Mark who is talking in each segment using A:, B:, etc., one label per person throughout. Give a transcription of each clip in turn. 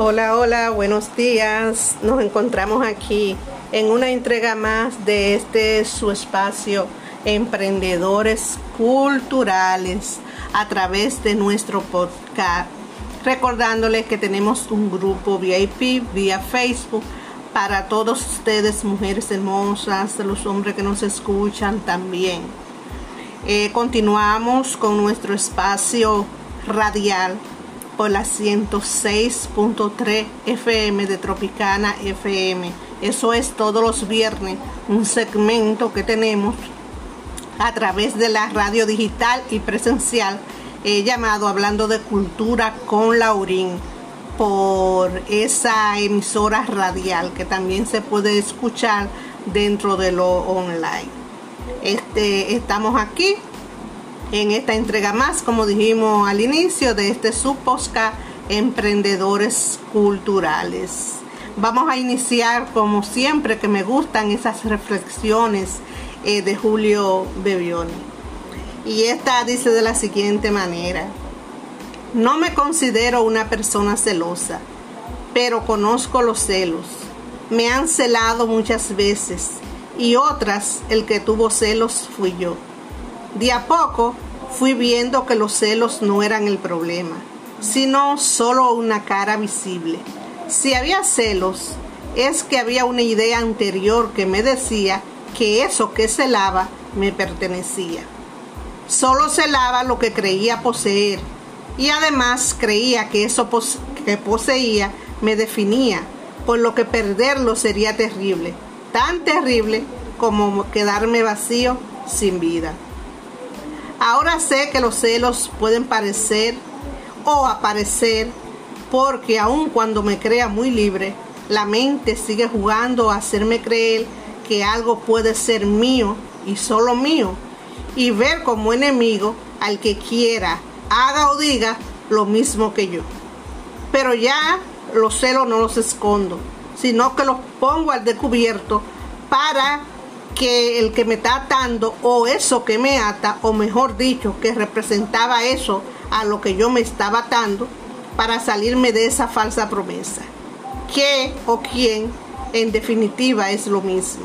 A: Hola, hola, buenos días. Nos encontramos aquí en una entrega más de este su espacio Emprendedores Culturales a través de nuestro podcast. Recordándoles que tenemos un grupo VIP vía Facebook para todos ustedes, mujeres hermosas, los hombres que nos escuchan también. Eh, continuamos con nuestro espacio radial por la 106.3 FM de Tropicana FM. Eso es todos los viernes, un segmento que tenemos a través de la radio digital y presencial eh, llamado Hablando de Cultura con Laurín por esa emisora radial que también se puede escuchar dentro de lo online. Este, estamos aquí en esta entrega más, como dijimos al inicio de este subposca Emprendedores Culturales. Vamos a iniciar como siempre que me gustan esas reflexiones eh, de Julio Bebione. Y esta dice de la siguiente manera. No me considero una persona celosa, pero conozco los celos. Me han celado muchas veces y otras el que tuvo celos fui yo. De a poco fui viendo que los celos no eran el problema, sino solo una cara visible. Si había celos, es que había una idea anterior que me decía que eso que celaba me pertenecía. Solo celaba lo que creía poseer y además creía que eso que poseía me definía, por lo que perderlo sería terrible, tan terrible como quedarme vacío sin vida. Ahora sé que los celos pueden parecer o aparecer porque aun cuando me crea muy libre, la mente sigue jugando a hacerme creer que algo puede ser mío y solo mío y ver como enemigo al que quiera, haga o diga lo mismo que yo. Pero ya los celos no los escondo, sino que los pongo al descubierto para que el que me está atando o eso que me ata, o mejor dicho, que representaba eso a lo que yo me estaba atando, para salirme de esa falsa promesa. ¿Qué o quién? En definitiva es lo mismo.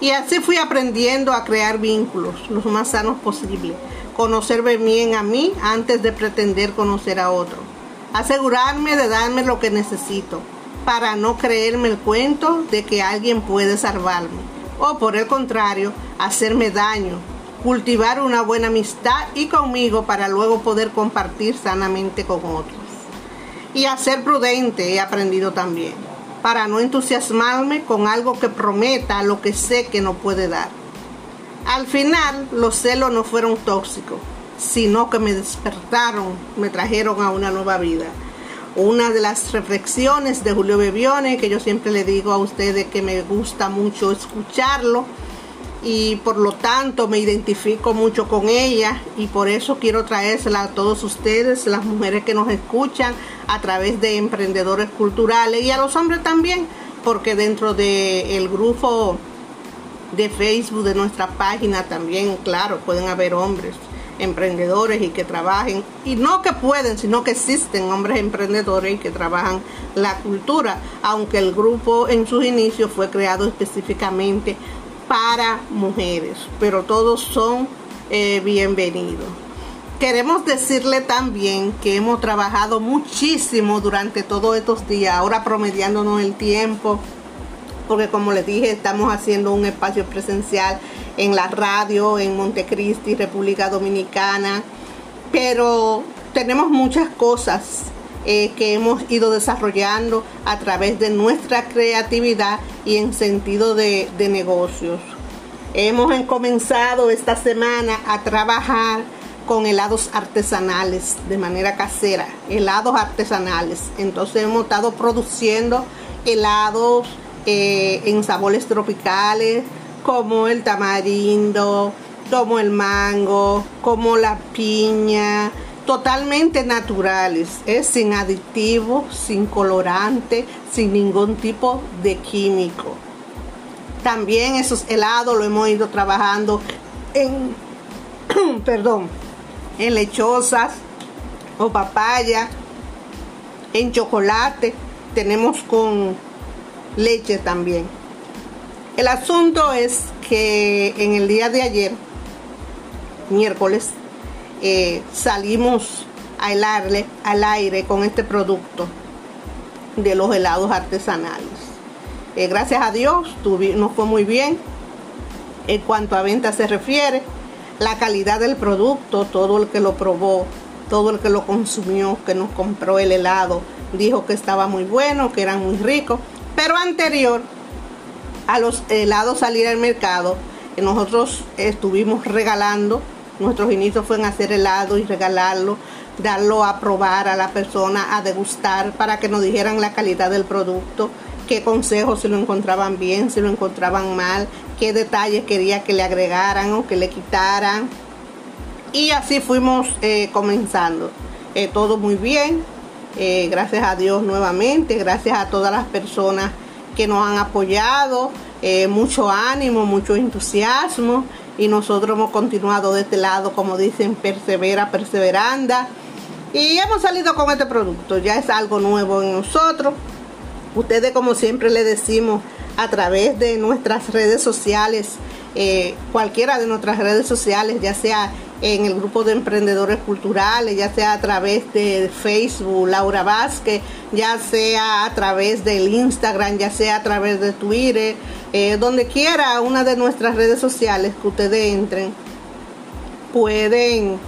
A: Y así fui aprendiendo a crear vínculos los más sanos posibles, conocerme bien a mí antes de pretender conocer a otro, asegurarme de darme lo que necesito, para no creerme el cuento de que alguien puede salvarme o por el contrario, hacerme daño, cultivar una buena amistad y conmigo para luego poder compartir sanamente con otros. Y a ser prudente he aprendido también, para no entusiasmarme con algo que prometa lo que sé que no puede dar. Al final, los celos no fueron tóxicos, sino que me despertaron, me trajeron a una nueva vida una de las reflexiones de Julio Bebione, que yo siempre le digo a ustedes que me gusta mucho escucharlo y por lo tanto me identifico mucho con ella y por eso quiero traérsela a todos ustedes, las mujeres que nos escuchan a través de emprendedores culturales y a los hombres también, porque dentro del grupo de Facebook de nuestra página también, claro, pueden haber hombres emprendedores y que trabajen, y no que pueden, sino que existen hombres emprendedores y que trabajan la cultura, aunque el grupo en sus inicios fue creado específicamente para mujeres, pero todos son eh, bienvenidos. Queremos decirle también que hemos trabajado muchísimo durante todos estos días, ahora promediándonos el tiempo, porque como les dije, estamos haciendo un espacio presencial en la radio en Montecristi, República Dominicana, pero tenemos muchas cosas eh, que hemos ido desarrollando a través de nuestra creatividad y en sentido de, de negocios. Hemos comenzado esta semana a trabajar con helados artesanales de manera casera, helados artesanales. Entonces hemos estado produciendo helados eh, en sabores tropicales, como el tamarindo, como el mango, como la piña, totalmente naturales, es sin aditivos, sin colorante, sin ningún tipo de químico. También esos helados lo hemos ido trabajando en, perdón, en lechosas o papaya en chocolate, tenemos con leche también. El asunto es que en el día de ayer, miércoles, eh, salimos al aire, al aire con este producto de los helados artesanales. Eh, gracias a Dios nos fue muy bien en cuanto a venta se refiere. La calidad del producto, todo el que lo probó, todo el que lo consumió, que nos compró el helado, dijo que estaba muy bueno, que eran muy ricos. Pero anterior a los helados salir al mercado, nosotros estuvimos regalando, nuestros inicios fueron hacer helado y regalarlo, darlo a probar a la persona, a degustar para que nos dijeran la calidad del producto, qué consejos si lo encontraban bien, si lo encontraban mal, qué detalles quería que le agregaran o que le quitaran. Y así fuimos eh, comenzando. Eh, todo muy bien, eh, gracias a Dios nuevamente, gracias a todas las personas que nos han apoyado, mucho ánimo, mucho entusiasmo y nosotros hemos continuado de este lado, como dicen, persevera, perseveranda. Y hemos salido con este producto, ya es algo nuevo en nosotros. Ustedes, como siempre le decimos, a través de nuestras redes sociales, eh, cualquiera de nuestras redes sociales, ya sea en el grupo de emprendedores culturales, ya sea a través de Facebook, Laura Vázquez, ya sea a través del Instagram, ya sea a través de Twitter, eh, donde quiera una de nuestras redes sociales que ustedes entren, pueden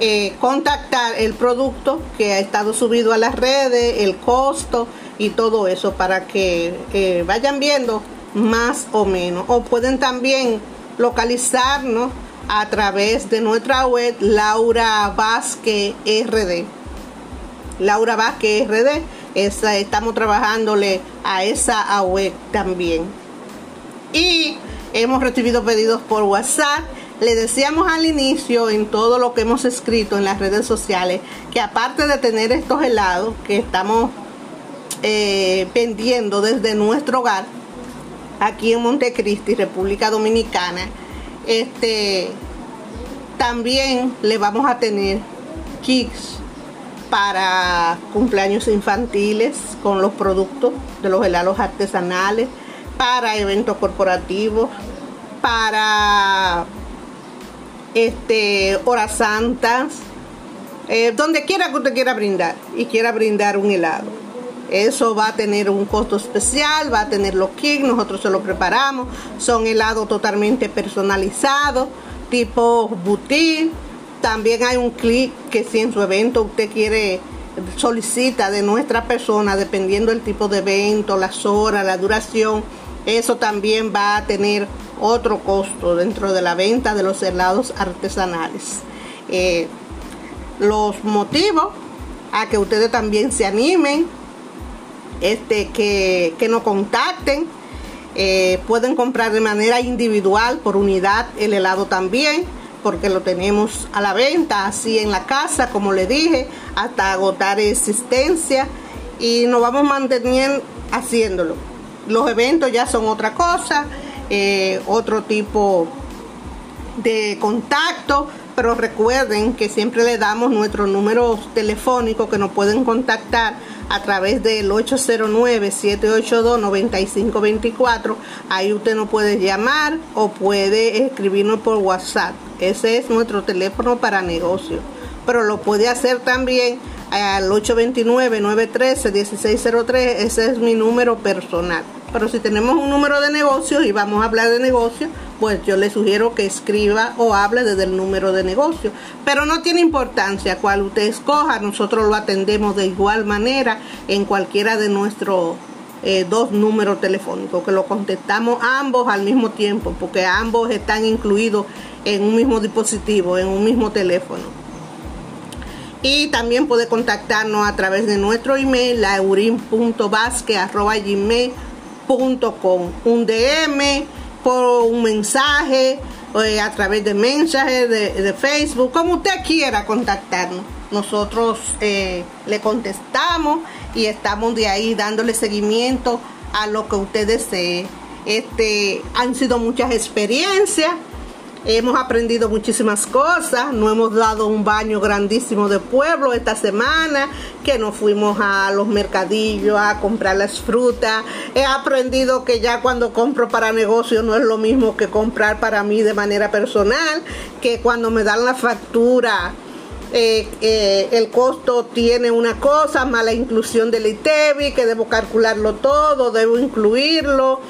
A: eh, contactar el producto que ha estado subido a las redes, el costo y todo eso para que vayan viendo más o menos. O pueden también localizarnos a través de nuestra web Laura Vázquez RD. Laura Vázquez RD, estamos trabajándole a esa web también. Y hemos recibido pedidos por WhatsApp. Le decíamos al inicio en todo lo que hemos escrito en las redes sociales que aparte de tener estos helados que estamos eh, vendiendo desde nuestro hogar aquí en Montecristi, República Dominicana, este también le vamos a tener kits para cumpleaños infantiles con los productos de los helados artesanales, para eventos corporativos, para este horas santas, eh, donde quiera que usted quiera brindar y quiera brindar un helado. Eso va a tener un costo especial, va a tener los kits, nosotros se lo preparamos. Son helados totalmente personalizados, tipo boutique. También hay un clic que si en su evento usted quiere solicita de nuestra persona, dependiendo del tipo de evento, las horas, la duración, eso también va a tener otro costo dentro de la venta de los helados artesanales. Eh, los motivos a que ustedes también se animen este, que, nos contacten. Eh, pueden comprar de manera individual por unidad el helado también, porque lo tenemos a la venta, así en la casa, como le dije, hasta agotar existencia. Y nos vamos manteniendo haciéndolo. Los eventos ya son otra cosa, eh, otro tipo de contacto, pero recuerden que siempre le damos nuestros números telefónicos que nos pueden contactar a través del 809-782-9524. Ahí usted nos puede llamar o puede escribirnos por WhatsApp. Ese es nuestro teléfono para negocio. Pero lo puede hacer también al 829-913-1603. Ese es mi número personal. Pero si tenemos un número de negocio y vamos a hablar de negocio, pues yo le sugiero que escriba o hable desde el número de negocio. Pero no tiene importancia cuál usted escoja, nosotros lo atendemos de igual manera en cualquiera de nuestros eh, dos números telefónicos, que lo contestamos ambos al mismo tiempo, porque ambos están incluidos en un mismo dispositivo, en un mismo teléfono. Y también puede contactarnos a través de nuestro email, laurin.vasque.gmail.com. Un DM por un mensaje, eh, a través de mensajes de, Facebook, como usted quiera contactarnos. Nosotros eh, le contestamos y estamos de ahí dándole seguimiento a lo que usted desee. Este, han sido muchas experiencias Hemos aprendido muchísimas cosas, no hemos dado un baño grandísimo de pueblo esta semana, que nos fuimos a los mercadillos a comprar las frutas. He aprendido que ya cuando compro para negocio no es lo mismo que comprar para mí de manera personal, que cuando me dan la factura eh, eh, el costo tiene una cosa, mala inclusión del ITEBI, que debo calcularlo todo, debo incluirlo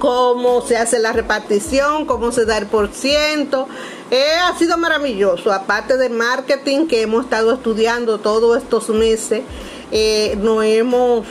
A: cómo se hace la repartición, cómo se da el por ciento. Eh, ha sido maravilloso, aparte de marketing que hemos estado estudiando todos estos meses, eh, nos hemos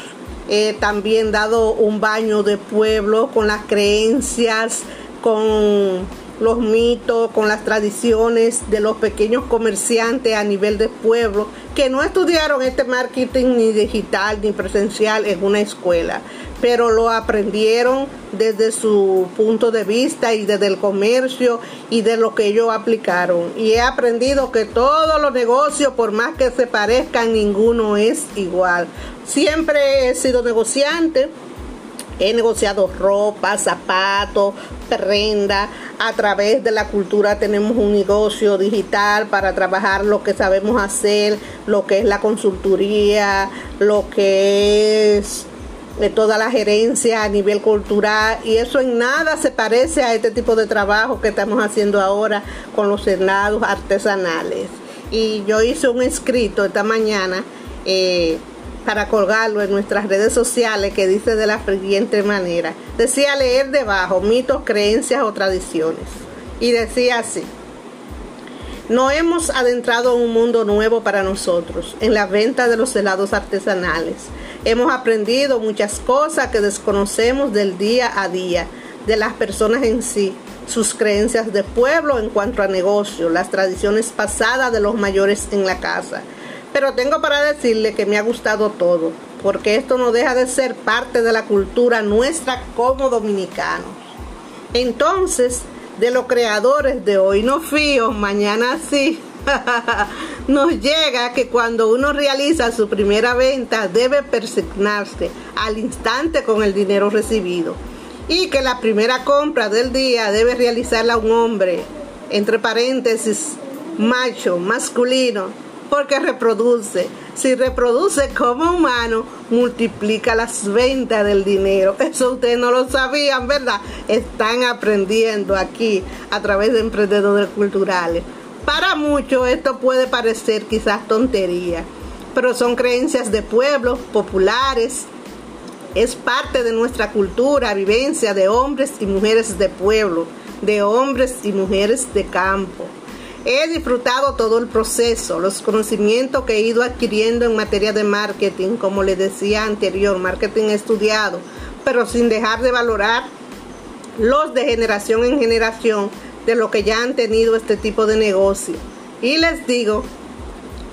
A: eh, también dado un baño de pueblo con las creencias, con los mitos, con las tradiciones de los pequeños comerciantes a nivel de pueblo que no estudiaron este marketing ni digital ni presencial en una escuela pero lo aprendieron desde su punto de vista y desde el comercio y de lo que ellos aplicaron. Y he aprendido que todos los negocios, por más que se parezcan, ninguno es igual. Siempre he sido negociante. He negociado ropa, zapatos, prenda. A través de la cultura tenemos un negocio digital para trabajar lo que sabemos hacer, lo que es la consultoría, lo que es de toda la gerencia a nivel cultural y eso en nada se parece a este tipo de trabajo que estamos haciendo ahora con los senados artesanales. Y yo hice un escrito esta mañana eh, para colgarlo en nuestras redes sociales que dice de la siguiente manera. Decía leer debajo mitos, creencias o tradiciones. Y decía así. No hemos adentrado en un mundo nuevo para nosotros, en la venta de los helados artesanales. Hemos aprendido muchas cosas que desconocemos del día a día, de las personas en sí, sus creencias de pueblo en cuanto a negocio, las tradiciones pasadas de los mayores en la casa. Pero tengo para decirle que me ha gustado todo, porque esto no deja de ser parte de la cultura nuestra como dominicanos. Entonces, de los creadores de hoy no fío, mañana sí. Nos llega que cuando uno realiza su primera venta debe persignarse al instante con el dinero recibido y que la primera compra del día debe realizarla un hombre, entre paréntesis, macho, masculino, porque reproduce. Si reproduce como humano, multiplica las ventas del dinero. Eso ustedes no lo sabían, ¿verdad? Están aprendiendo aquí a través de emprendedores culturales. Para muchos esto puede parecer quizás tontería, pero son creencias de pueblos populares. Es parte de nuestra cultura, vivencia de hombres y mujeres de pueblo, de hombres y mujeres de campo. He disfrutado todo el proceso, los conocimientos que he ido adquiriendo en materia de marketing, como les decía anterior, marketing estudiado, pero sin dejar de valorar los de generación en generación de lo que ya han tenido este tipo de negocio. Y les digo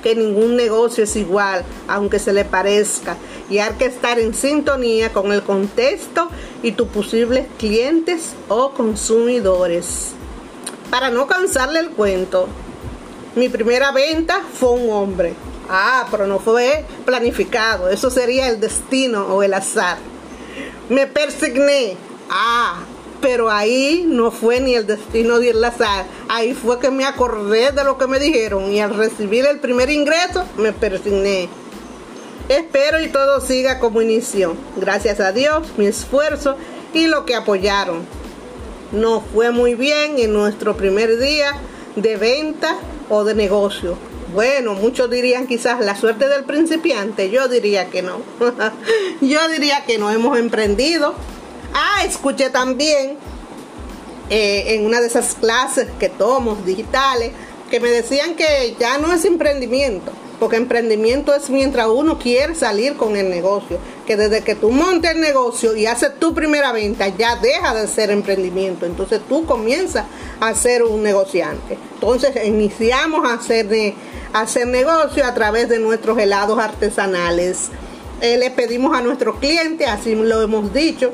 A: que ningún negocio es igual, aunque se le parezca, y hay que estar en sintonía con el contexto y tus posibles clientes o consumidores. Para no cansarle el cuento, mi primera venta fue un hombre. Ah, pero no fue planificado. Eso sería el destino o el azar. Me persigné. Ah, pero ahí no fue ni el destino ni el azar. Ahí fue que me acordé de lo que me dijeron y al recibir el primer ingreso me persigné. Espero y todo siga como inició. Gracias a Dios, mi esfuerzo y lo que apoyaron nos fue muy bien en nuestro primer día de venta o de negocio. Bueno, muchos dirían quizás la suerte del principiante, yo diría que no. yo diría que no hemos emprendido. Ah, escuché también eh, en una de esas clases que tomo digitales que me decían que ya no es emprendimiento, porque emprendimiento es mientras uno quiere salir con el negocio. Que desde que tú montes el negocio y haces tu primera venta, ya deja de ser emprendimiento. Entonces tú comienzas a ser un negociante. Entonces iniciamos a hacer, hacer negocio a través de nuestros helados artesanales. Eh, le pedimos a nuestros clientes, así lo hemos dicho,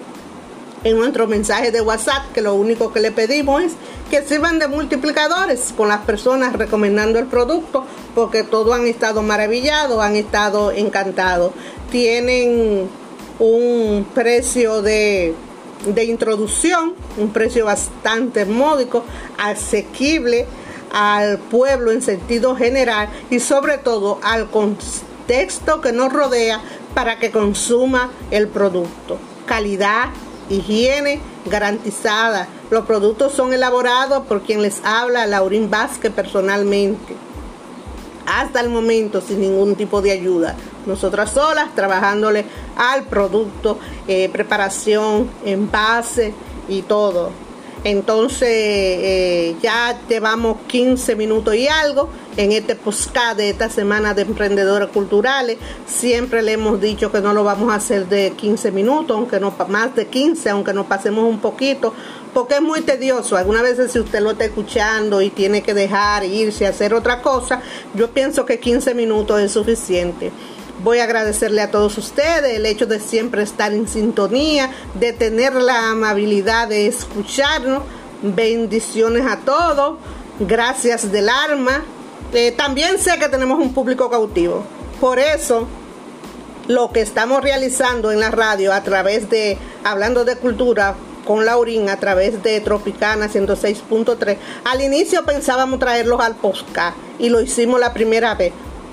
A: en nuestro mensaje de WhatsApp, que lo único que le pedimos es que sirvan de multiplicadores con las personas recomendando el producto, porque todos han estado maravillados, han estado encantados. Tienen un precio de de introducción, un precio bastante módico, asequible al pueblo en sentido general y sobre todo al contexto que nos rodea para que consuma el producto. Calidad, higiene garantizada. Los productos son elaborados por quien les habla, Laurín Vázquez personalmente. Hasta el momento sin ningún tipo de ayuda. Nosotras solas trabajándole al producto, eh, preparación, envase y todo. Entonces eh, ya llevamos 15 minutos y algo en este podcast de esta semana de emprendedores culturales. Siempre le hemos dicho que no lo vamos a hacer de 15 minutos, aunque no más de 15, aunque nos pasemos un poquito, porque es muy tedioso. Algunas veces si usted lo está escuchando y tiene que dejar irse a hacer otra cosa, yo pienso que 15 minutos es suficiente. Voy a agradecerle a todos ustedes el hecho de siempre estar en sintonía, de tener la amabilidad de escucharnos. Bendiciones a todos. Gracias del arma. Eh, también sé que tenemos un público cautivo. Por eso, lo que estamos realizando en la radio a través de Hablando de Cultura con Laurín a través de Tropicana 106.3. Al inicio pensábamos traerlos al podcast y lo hicimos la primera vez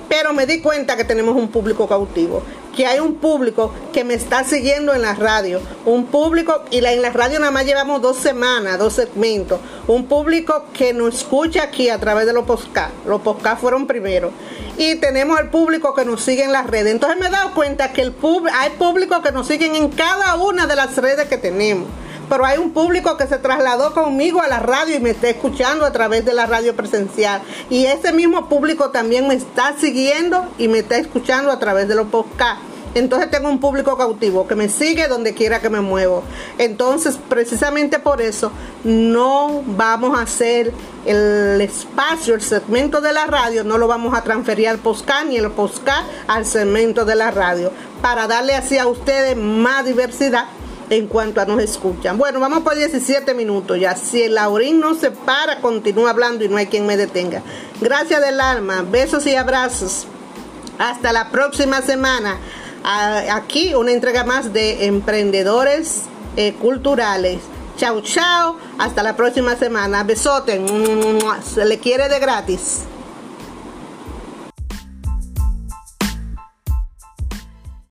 A: pero me di cuenta que tenemos un público cautivo, que hay un público que me está siguiendo en la radio, un público, y en la radio nada más llevamos dos semanas, dos segmentos, un público que nos escucha aquí a través de los podcasts, los podcasts fueron primero, y tenemos el público que nos sigue en las redes. Entonces me he dado cuenta que el hay público que nos siguen en cada una de las redes que tenemos pero hay un público que se trasladó conmigo a la radio y me está escuchando a través de la radio presencial. Y ese mismo público también me está siguiendo y me está escuchando a través de los podcasts. Entonces tengo un público cautivo que me sigue donde quiera que me muevo. Entonces, precisamente por eso, no vamos a hacer el espacio, el segmento de la radio, no lo vamos a transferir al podcast ni el podcast al segmento de la radio, para darle así a ustedes más diversidad en cuanto a nos escuchan. Bueno, vamos por 17 minutos ya. Si el Laurín no se para, continúa hablando y no hay quien me detenga. Gracias del alma, besos y abrazos. Hasta la próxima semana. Aquí una entrega más de emprendedores eh, culturales. Chao, chao. Hasta la próxima semana. Besote. Se le quiere de gratis.